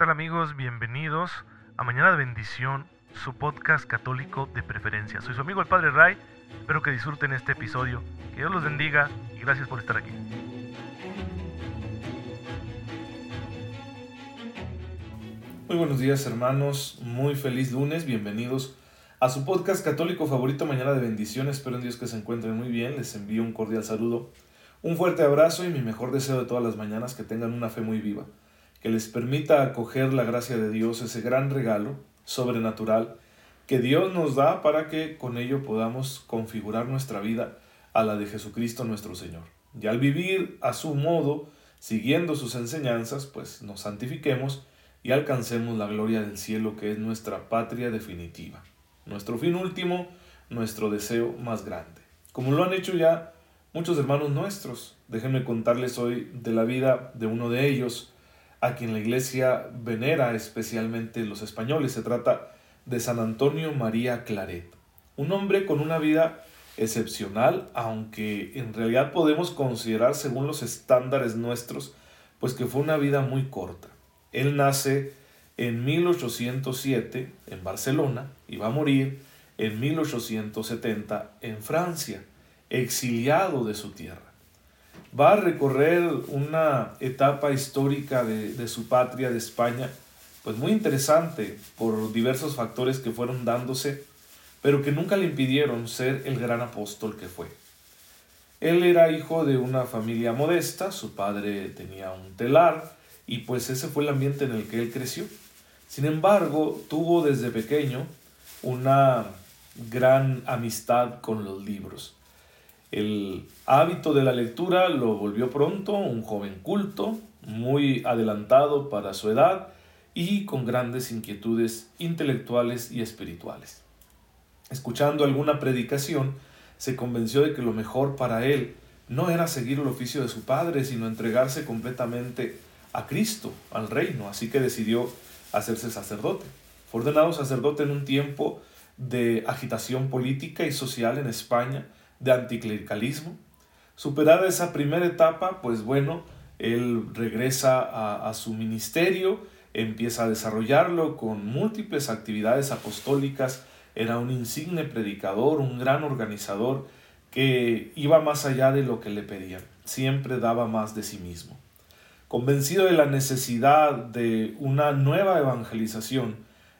tal amigos? Bienvenidos a Mañana de Bendición, su podcast católico de preferencia. Soy su amigo el Padre Ray, espero que disfruten este episodio, que Dios los bendiga y gracias por estar aquí. Muy buenos días hermanos, muy feliz lunes, bienvenidos a su podcast católico favorito Mañana de Bendición, espero en Dios que se encuentren muy bien, les envío un cordial saludo, un fuerte abrazo y mi mejor deseo de todas las mañanas, que tengan una fe muy viva que les permita acoger la gracia de Dios, ese gran regalo sobrenatural que Dios nos da para que con ello podamos configurar nuestra vida a la de Jesucristo nuestro Señor. Y al vivir a su modo, siguiendo sus enseñanzas, pues nos santifiquemos y alcancemos la gloria del cielo que es nuestra patria definitiva, nuestro fin último, nuestro deseo más grande. Como lo han hecho ya muchos hermanos nuestros, déjenme contarles hoy de la vida de uno de ellos, a quien la iglesia venera especialmente los españoles. Se trata de San Antonio María Claret, un hombre con una vida excepcional, aunque en realidad podemos considerar según los estándares nuestros, pues que fue una vida muy corta. Él nace en 1807 en Barcelona y va a morir en 1870 en Francia, exiliado de su tierra va a recorrer una etapa histórica de, su patria, de España, pues muy interesante por diversos factores que fueron dándose, pero que nunca le impidieron ser el gran apóstol que fue. Él era hijo de una familia modesta, su padre tenía un telar y pues ese fue el ambiente en el que él creció. Sin embargo, tuvo desde pequeño una gran amistad con los libros. El hábito de la lectura lo volvió pronto un joven culto, muy adelantado para su edad y con grandes inquietudes intelectuales y espirituales. Escuchando alguna predicación, se convenció de que lo mejor para él no era seguir el oficio de su padre, sino entregarse completamente a Cristo, al reino, así que decidió hacerse sacerdote. Fue ordenado sacerdote en un tiempo de agitación política y social en España, de anticlericalismo. Superada esa primera etapa, pues bueno, él regresa a, a, su ministerio, empieza a desarrollarlo con múltiples actividades apostólicas, era un insigne predicador, un gran organizador que iba más allá de lo que le pedían, siempre daba más de sí mismo. Convencido de la necesidad de una nueva evangelización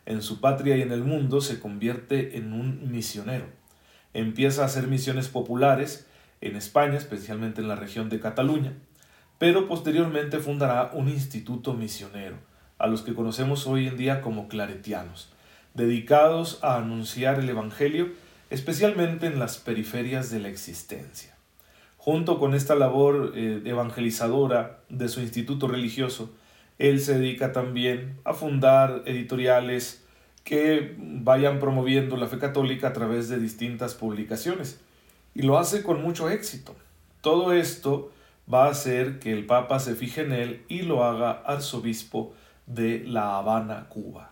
en su patria y en el mundo, se convierte en un misionero empieza a hacer misiones populares en España, especialmente en la región de Cataluña, pero posteriormente fundará un instituto misionero, a los que conocemos hoy en día como claretianos, dedicados a anunciar el Evangelio, especialmente en las periferias de la existencia. Junto con esta labor eh, evangelizadora de su instituto religioso, él se dedica también a fundar editoriales, que vayan promoviendo la fe católica a través de distintas publicaciones. Y lo hace con mucho éxito. Todo esto va a hacer que el Papa se fije en él y lo haga arzobispo de La Habana, Cuba.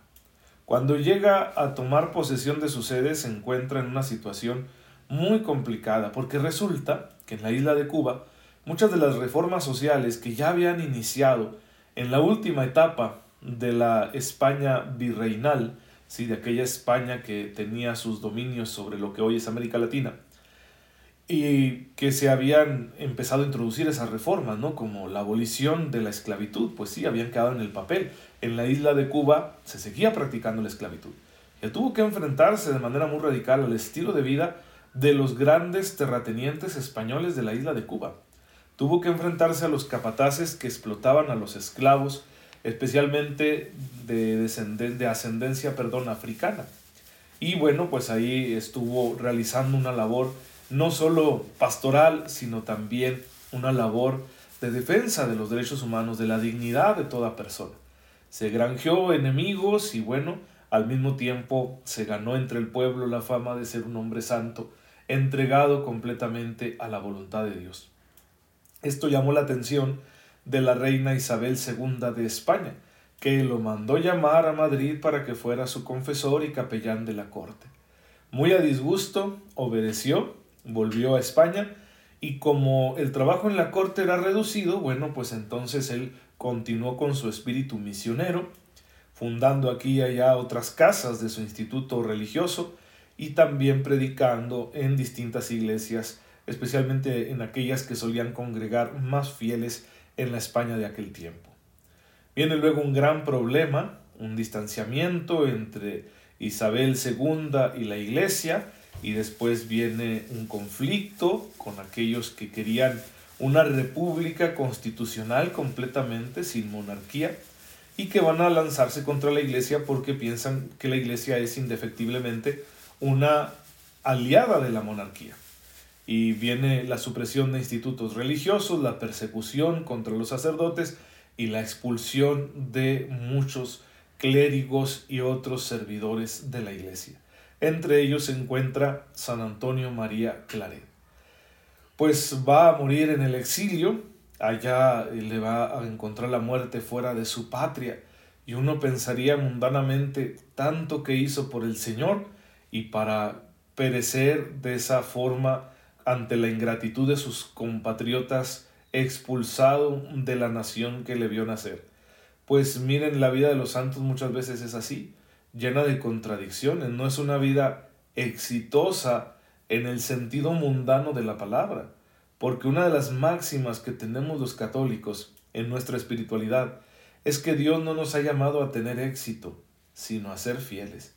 Cuando llega a tomar posesión de su sede se encuentra en una situación muy complicada porque resulta que en la isla de Cuba muchas de las reformas sociales que ya habían iniciado en la última etapa de la España virreinal ¿sí? de aquella España que tenía sus dominios sobre lo que hoy es América Latina, y que se habían empezado a introducir esas reformas, ¿no? como la abolición de la esclavitud, pues sí, habían quedado en el papel. En la isla de Cuba se seguía practicando la esclavitud. Y tuvo que enfrentarse de manera muy radical al estilo de vida de los grandes terratenientes españoles de la isla de Cuba. Tuvo que enfrentarse a los capataces que explotaban a los esclavos, especialmente de, de ascendencia perdón, africana. Y bueno, pues ahí estuvo realizando una labor no solo pastoral, sino también una labor de defensa de los derechos humanos, de la dignidad de toda persona. Se granjeó enemigos y bueno, al mismo tiempo se ganó entre el pueblo la fama de ser un hombre santo, entregado completamente a la voluntad de Dios. Esto llamó la atención de la reina Isabel II de España, que lo mandó llamar a Madrid para que fuera su confesor y capellán de la corte. Muy a disgusto, obedeció, volvió a España y como el trabajo en la corte era reducido, bueno, pues entonces él continuó con su espíritu misionero fundando aquí y allá otras casas de su instituto religioso y también predicando en distintas iglesias, especialmente en aquellas que solían congregar más fieles en la España de aquel tiempo. Viene luego un gran problema, un distanciamiento entre Isabel II y la iglesia, y después viene un conflicto con aquellos que querían una república constitucional completamente sin monarquía y que van a lanzarse contra la iglesia porque piensan que la iglesia es indefectiblemente una aliada de la monarquía. Y viene la supresión de institutos religiosos, la persecución contra los sacerdotes y la expulsión de muchos clérigos y otros servidores de la iglesia. Entre ellos se encuentra San Antonio María Claret. Pues va a morir en el exilio, allá le va a encontrar la muerte fuera de su patria, y uno pensaría mundanamente tanto que hizo por el Señor y para perecer de esa forma ante la ingratitud de sus compatriotas expulsado de la nación que le vio nacer. Pues miren, la vida de los santos muchas veces es así, llena de contradicciones, no es una vida exitosa en el sentido mundano de la palabra, porque una de las máximas que tenemos los católicos en nuestra espiritualidad es que Dios no nos ha llamado a tener éxito, sino a ser fieles.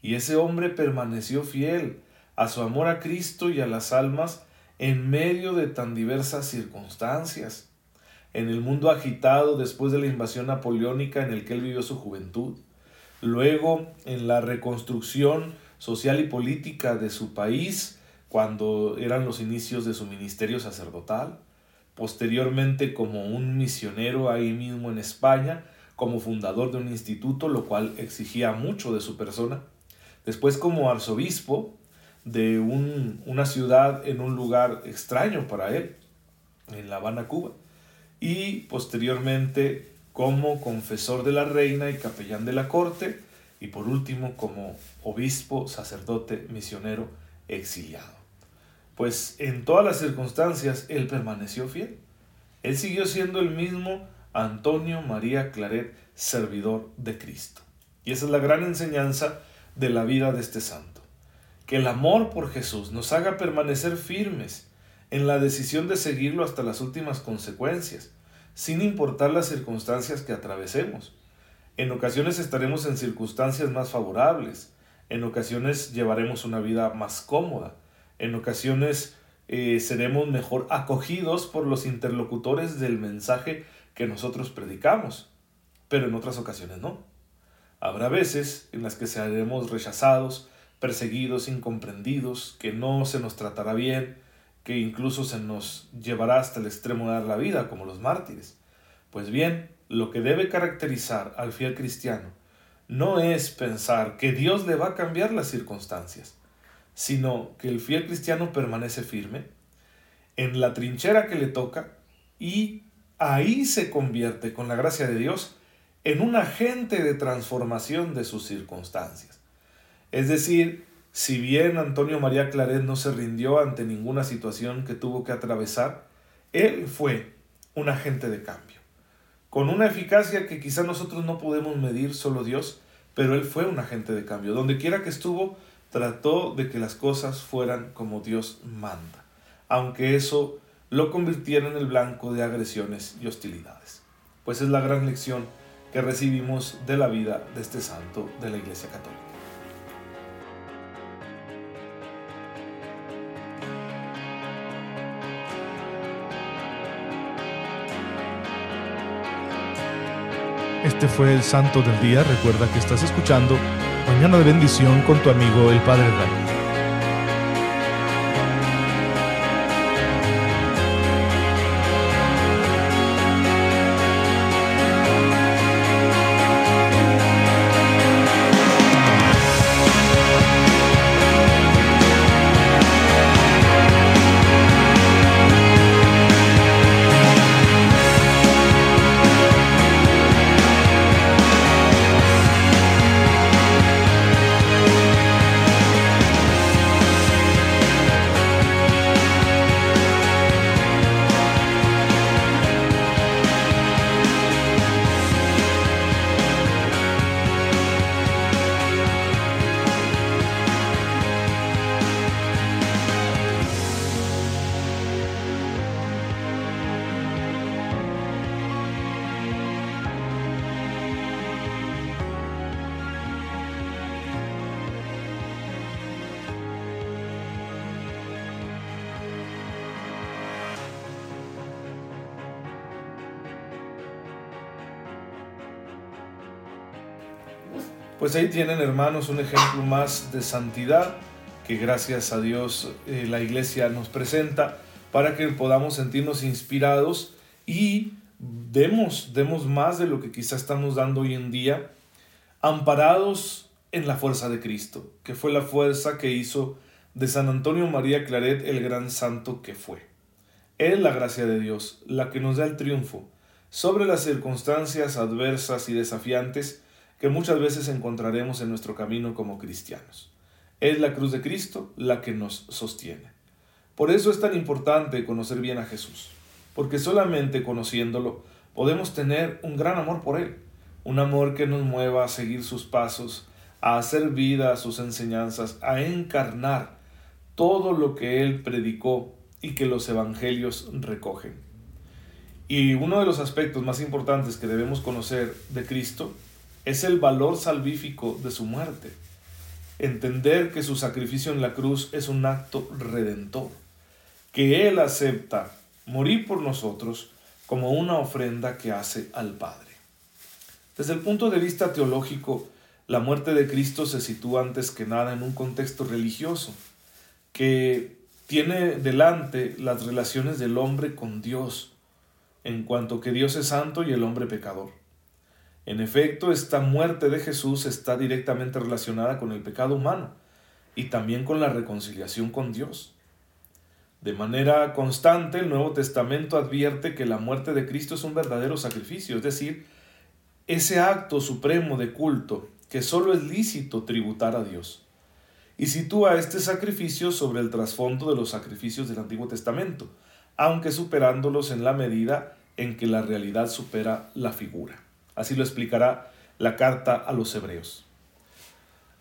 Y ese hombre permaneció fiel a su amor a Cristo y a las almas en medio de tan diversas circunstancias. En el mundo agitado después de la invasión napoleónica en el que él vivió su juventud, luego en la reconstrucción social y política de su país cuando eran los inicios de su ministerio sacerdotal, posteriormente como un misionero ahí mismo en España, como fundador de un instituto, lo cual exigía mucho de su persona, después como arzobispo de una ciudad en un lugar extraño para él, en La Habana, Cuba y posteriormente como confesor de la reina y capellán de la corte y por último como obispo, sacerdote, misionero exiliado. Pues en todas las circunstancias él permaneció fiel. Él siguió siendo el mismo Antonio María Claret, servidor de Cristo. Y esa es la gran enseñanza de la vida de este santo. Que el amor por Jesús nos haga permanecer firmes en la decisión de seguirlo hasta las últimas consecuencias, sin importar las circunstancias que atravesemos. En ocasiones estaremos en circunstancias más favorables, en ocasiones llevaremos una vida más cómoda, en ocasiones eh, seremos mejor acogidos por los interlocutores del mensaje que nosotros predicamos, pero en otras ocasiones no. Habrá veces en las que seremos rechazados, perseguidos, incomprendidos, que no se nos tratará bien, que incluso se nos llevará hasta el extremo de dar la vida, como los mártires. Pues bien, lo que debe caracterizar al fiel cristiano no es pensar que Dios le va a cambiar las circunstancias, sino que el fiel cristiano permanece firme en la trinchera que le toca y ahí se convierte, con la gracia de Dios, en un agente de transformación de sus circunstancias. Es decir, si bien Antonio María Claret no se rindió ante ninguna situación que tuvo que atravesar, él fue un agente de cambio. Con una eficacia que quizá nosotros no podemos medir, solo Dios, pero él fue un agente de cambio. Donde quiera que estuvo, trató de que las cosas fueran como Dios manda, aunque eso lo convirtiera en el blanco de agresiones y hostilidades. Pues es la gran lección que recibimos de la vida de este santo de la Iglesia Católica. Este fue el Santo del Día. Recuerda que estás escuchando Mañana de Bendición con tu amigo el Padre Ray. Pues ahí tienen hermanos un ejemplo más de santidad que gracias a Dios eh, la iglesia nos presenta para que podamos sentirnos inspirados y demos, demos más de lo que quizá estamos dando hoy en día, amparados en la fuerza de Cristo, que fue la fuerza que hizo de San Antonio María Claret el gran santo que fue. Es la gracia de Dios la que nos da el triunfo sobre las circunstancias adversas y desafiantes que muchas veces encontraremos en nuestro camino como cristianos. Es la cruz de Cristo la que nos sostiene. Por eso es tan importante conocer bien a Jesús, porque solamente conociéndolo podemos tener un gran amor por Él, un amor que nos mueva a seguir sus pasos, a hacer vida a sus enseñanzas, a encarnar todo lo que Él predicó y que los evangelios recogen. Y uno de los aspectos más importantes que debemos conocer de Cristo es el valor salvífico de su muerte. Entender que su sacrificio en la cruz es un acto redentor, que Él acepta morir por nosotros como una ofrenda que hace al Padre. Desde el punto de vista teológico, la muerte de Cristo se sitúa antes que nada en un contexto religioso, que tiene delante las relaciones del hombre con Dios, en cuanto que Dios es santo y el hombre pecador. En efecto, esta muerte de Jesús está directamente relacionada con el pecado humano y también con la reconciliación con Dios. De manera constante, el Nuevo Testamento advierte que la muerte de Cristo es un verdadero sacrificio, es decir, ese acto supremo de culto que solo es lícito tributar a Dios. Y sitúa este sacrificio sobre el trasfondo de los sacrificios del Antiguo Testamento, aunque superándolos en la medida en que la realidad supera la figura. Así lo explicará la carta a los hebreos.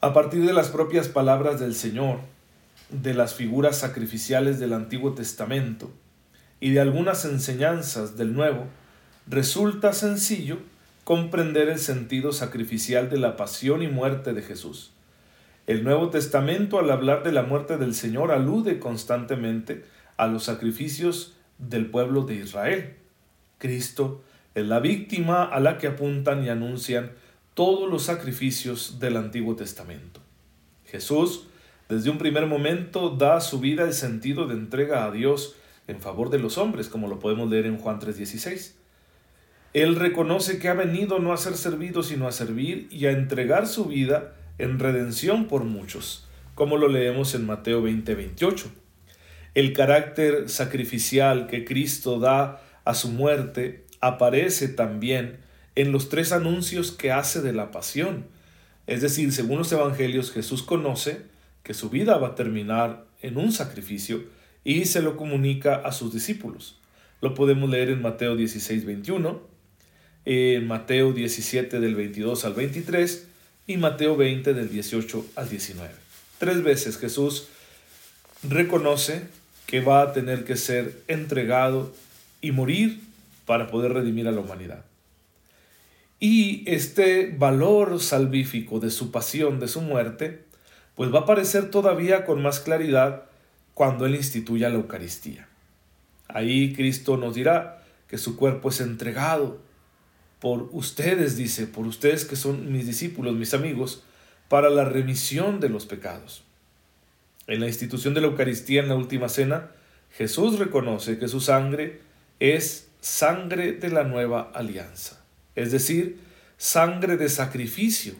A partir de las propias palabras del Señor, de las figuras sacrificiales del Antiguo Testamento y de algunas enseñanzas del Nuevo, resulta sencillo comprender el sentido sacrificial de la pasión y muerte de Jesús. El Nuevo Testamento al hablar de la muerte del Señor alude constantemente a los sacrificios del pueblo de Israel. Cristo es la víctima a la que apuntan y anuncian todos los sacrificios del Antiguo Testamento. Jesús, desde un primer momento, da a su vida el sentido de entrega a Dios en favor de los hombres, como lo podemos leer en Juan 3:16. Él reconoce que ha venido no a ser servido, sino a servir y a entregar su vida en redención por muchos, como lo leemos en Mateo 20:28. El carácter sacrificial que Cristo da a su muerte aparece también en los tres anuncios que hace de la pasión. Es decir, según los evangelios, Jesús conoce que su vida va a terminar en un sacrificio y se lo comunica a sus discípulos. Lo podemos leer en Mateo 16, 21, en Mateo 17 del 22 al 23 y Mateo 20 del 18 al 19. Tres veces Jesús reconoce que va a tener que ser entregado y morir para poder redimir a la humanidad. Y este valor salvífico de su pasión, de su muerte, pues va a aparecer todavía con más claridad cuando Él instituya la Eucaristía. Ahí Cristo nos dirá que su cuerpo es entregado por ustedes, dice, por ustedes que son mis discípulos, mis amigos, para la remisión de los pecados. En la institución de la Eucaristía en la última cena, Jesús reconoce que su sangre es sangre de la nueva alianza, es decir, sangre de sacrificio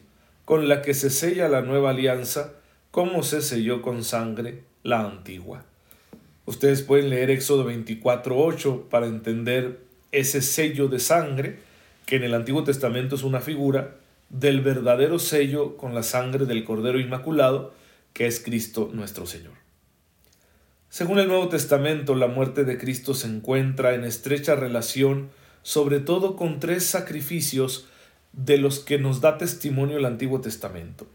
con la que se sella la nueva alianza como se selló con sangre la antigua. Ustedes pueden leer Éxodo 24.8 para entender ese sello de sangre que en el Antiguo Testamento es una figura del verdadero sello con la sangre del Cordero Inmaculado que es Cristo nuestro Señor. Según el Nuevo Testamento, la muerte de Cristo se encuentra en estrecha relación sobre todo con tres sacrificios de los que nos da testimonio el Antiguo Testamento.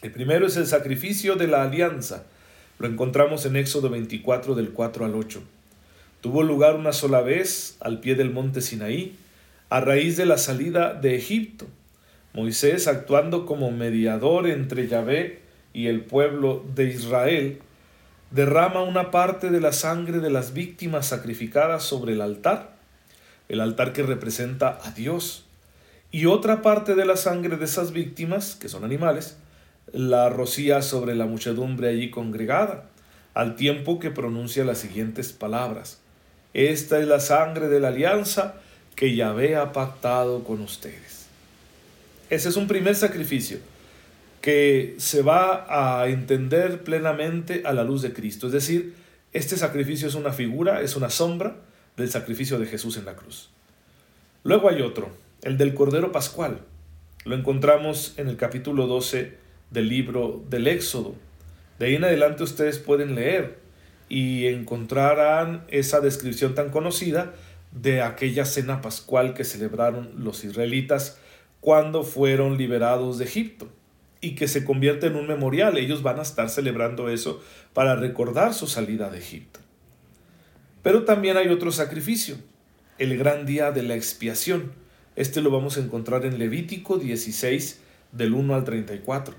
El primero es el sacrificio de la alianza. Lo encontramos en Éxodo 24 del 4 al 8. Tuvo lugar una sola vez al pie del monte Sinaí, a raíz de la salida de Egipto. Moisés, actuando como mediador entre Yahvé y el pueblo de Israel, derrama una parte de la sangre de las víctimas sacrificadas sobre el altar, el altar que representa a Dios, y otra parte de la sangre de esas víctimas, que son animales, la rocía sobre la muchedumbre allí congregada, al tiempo que pronuncia las siguientes palabras. Esta es la sangre de la alianza que Yahvé ha pactado con ustedes. Ese es un primer sacrificio que se va a entender plenamente a la luz de Cristo. Es decir, este sacrificio es una figura, es una sombra del sacrificio de Jesús en la cruz. Luego hay otro, el del Cordero Pascual. Lo encontramos en el capítulo 12 del libro del Éxodo. De ahí en adelante ustedes pueden leer y encontrarán esa descripción tan conocida de aquella cena pascual que celebraron los israelitas cuando fueron liberados de Egipto y que se convierte en un memorial. Ellos van a estar celebrando eso para recordar su salida de Egipto. Pero también hay otro sacrificio, el gran día de la expiación. Este lo vamos a encontrar en Levítico 16 del 1 al 34.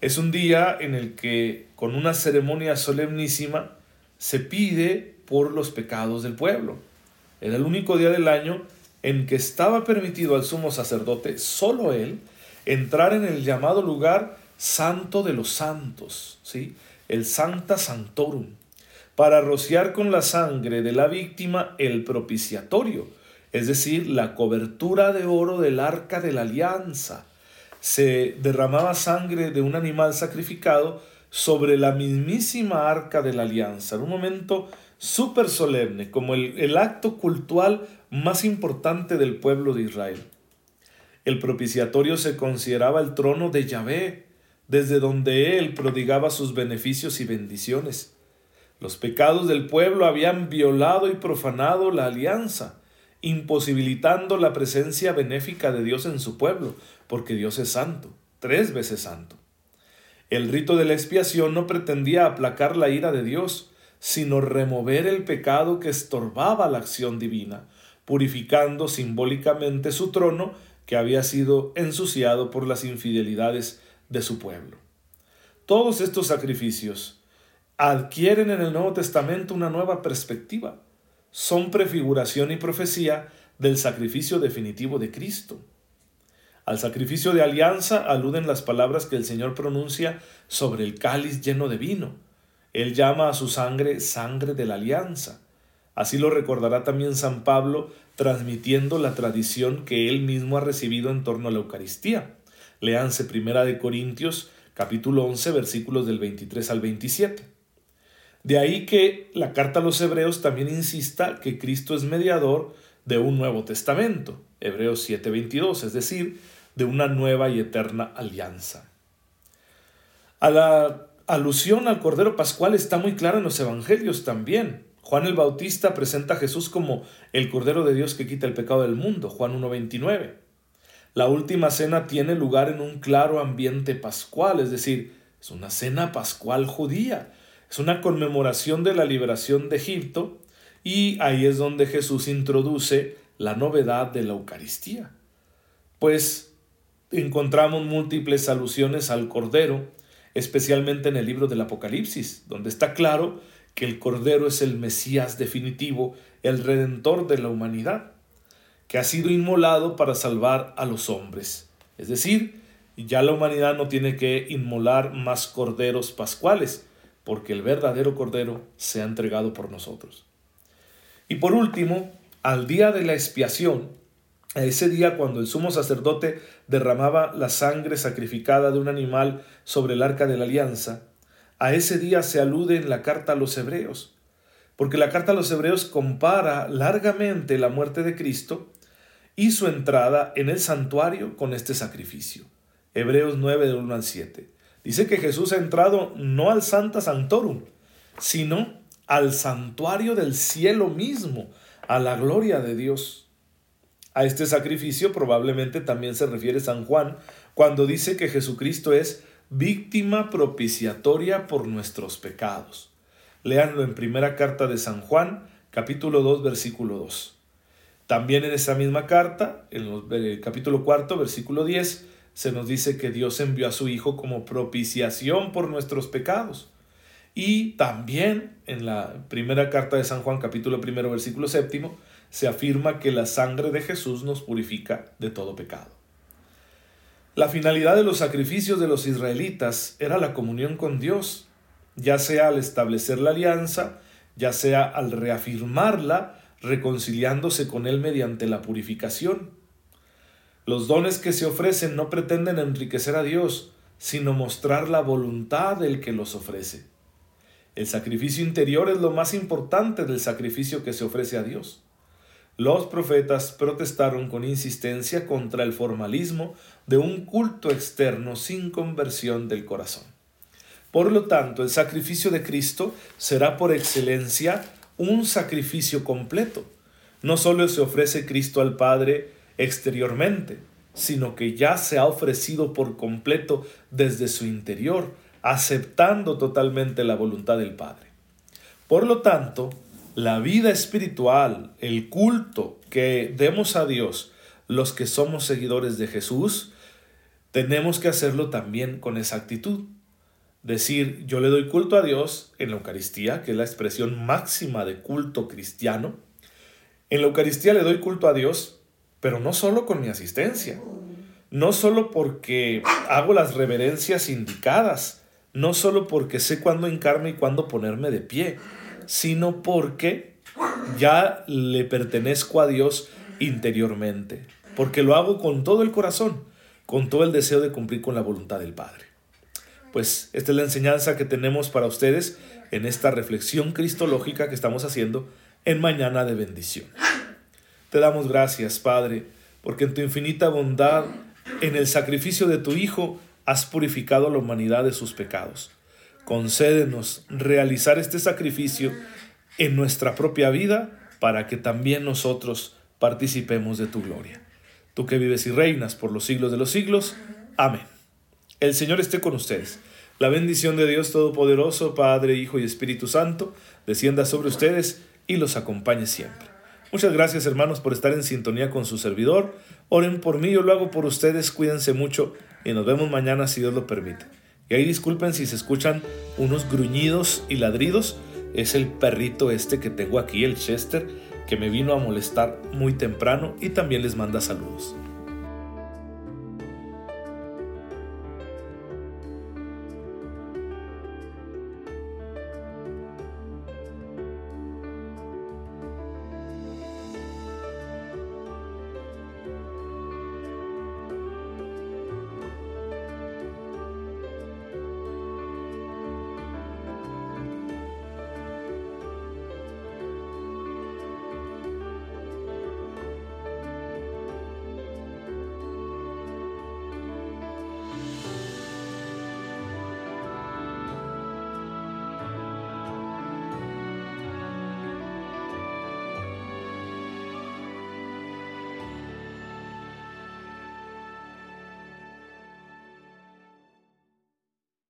Es un día en el que con una ceremonia solemnísima se pide por los pecados del pueblo. Era el único día del año en que estaba permitido al sumo sacerdote, solo él, entrar en el llamado lugar santo de los santos, ¿sí? el Santa Santorum, para rociar con la sangre de la víctima el propiciatorio, es decir, la cobertura de oro del arca de la alianza, se derramaba sangre de un animal sacrificado sobre la mismísima arca de la alianza, en un momento súper solemne, como el, el acto cultual más importante del pueblo de Israel. El propiciatorio se consideraba el trono de Yahvé, desde donde él prodigaba sus beneficios y bendiciones. Los pecados del pueblo habían violado y profanado la alianza, imposibilitando la presencia benéfica de Dios en su pueblo, porque Dios es santo, tres veces santo. El rito de la expiación no pretendía aplacar la ira de Dios, sino remover el pecado que estorbaba la acción divina, purificando simbólicamente su trono que había sido ensuciado por las infidelidades de su pueblo. Todos estos sacrificios adquieren en el Nuevo Testamento una nueva perspectiva. Son prefiguración y profecía del sacrificio definitivo de Cristo. Al sacrificio de alianza aluden las palabras que el Señor pronuncia sobre el cáliz lleno de vino. Él llama a su sangre sangre de la alianza. Así lo recordará también San Pablo transmitiendo la tradición que él mismo ha recibido en torno a la Eucaristía. Leanse Primera de Corintios capítulo 11 versículos del 23 al 27. De ahí que la carta a los hebreos también insista que Cristo es mediador de un nuevo testamento, Hebreos 7:22, es decir, de una nueva y eterna alianza. A la alusión al Cordero Pascual está muy clara en los Evangelios también. Juan el Bautista presenta a Jesús como el Cordero de Dios que quita el pecado del mundo, Juan 1.29. La última cena tiene lugar en un claro ambiente pascual, es decir, es una cena pascual judía, es una conmemoración de la liberación de Egipto y ahí es donde Jesús introduce la novedad de la Eucaristía. Pues encontramos múltiples alusiones al Cordero, especialmente en el libro del Apocalipsis, donde está claro que el Cordero es el Mesías definitivo, el Redentor de la humanidad, que ha sido inmolado para salvar a los hombres. Es decir, ya la humanidad no tiene que inmolar más corderos pascuales, porque el verdadero Cordero se ha entregado por nosotros. Y por último, al día de la expiación, a ese día cuando el sumo sacerdote derramaba la sangre sacrificada de un animal sobre el arca de la alianza, a ese día se alude en la carta a los hebreos, porque la carta a los hebreos compara largamente la muerte de Cristo y su entrada en el santuario con este sacrificio. Hebreos 9 del 1 al 7. Dice que Jesús ha entrado no al Santa Santorum, sino al santuario del cielo mismo, a la gloria de Dios. A este sacrificio probablemente también se refiere San Juan cuando dice que Jesucristo es víctima propiciatoria por nuestros pecados. Leanlo en primera carta de San Juan, capítulo 2, versículo 2. También en esa misma carta, en el capítulo cuarto, versículo 10, se nos dice que Dios envió a su Hijo como propiciación por nuestros pecados. Y también en la primera carta de San Juan, capítulo primero, versículo séptimo, se afirma que la sangre de Jesús nos purifica de todo pecado. La finalidad de los sacrificios de los israelitas era la comunión con Dios, ya sea al establecer la alianza, ya sea al reafirmarla, reconciliándose con Él mediante la purificación. Los dones que se ofrecen no pretenden enriquecer a Dios, sino mostrar la voluntad del que los ofrece. El sacrificio interior es lo más importante del sacrificio que se ofrece a Dios. Los profetas protestaron con insistencia contra el formalismo de un culto externo sin conversión del corazón. Por lo tanto, el sacrificio de Cristo será por excelencia un sacrificio completo. No solo se ofrece Cristo al Padre exteriormente, sino que ya se ha ofrecido por completo desde su interior, aceptando totalmente la voluntad del Padre. Por lo tanto, la vida espiritual, el culto que demos a Dios, los que somos seguidores de Jesús, tenemos que hacerlo también con esa actitud. Decir, yo le doy culto a Dios en la Eucaristía, que es la expresión máxima de culto cristiano. En la Eucaristía le doy culto a Dios, pero no solo con mi asistencia, no solo porque hago las reverencias indicadas, no solo porque sé cuándo hincarme y cuándo ponerme de pie, sino porque ya le pertenezco a Dios interiormente, porque lo hago con todo el corazón, con todo el deseo de cumplir con la voluntad del Padre. Pues esta es la enseñanza que tenemos para ustedes en esta reflexión cristológica que estamos haciendo en Mañana de Bendición. Te damos gracias, Padre, porque en tu infinita bondad, en el sacrificio de tu Hijo, has purificado a la humanidad de sus pecados concédenos realizar este sacrificio en nuestra propia vida para que también nosotros participemos de tu gloria. Tú que vives y reinas por los siglos de los siglos. Amén. El Señor esté con ustedes. La bendición de Dios Todopoderoso, Padre, Hijo y Espíritu Santo, descienda sobre ustedes y los acompañe siempre. Muchas gracias hermanos por estar en sintonía con su servidor. Oren por mí, yo lo hago por ustedes, cuídense mucho y nos vemos mañana si Dios lo permite. Y ahí disculpen si se escuchan unos gruñidos y ladridos. Es el perrito este que tengo aquí, el Chester, que me vino a molestar muy temprano y también les manda saludos.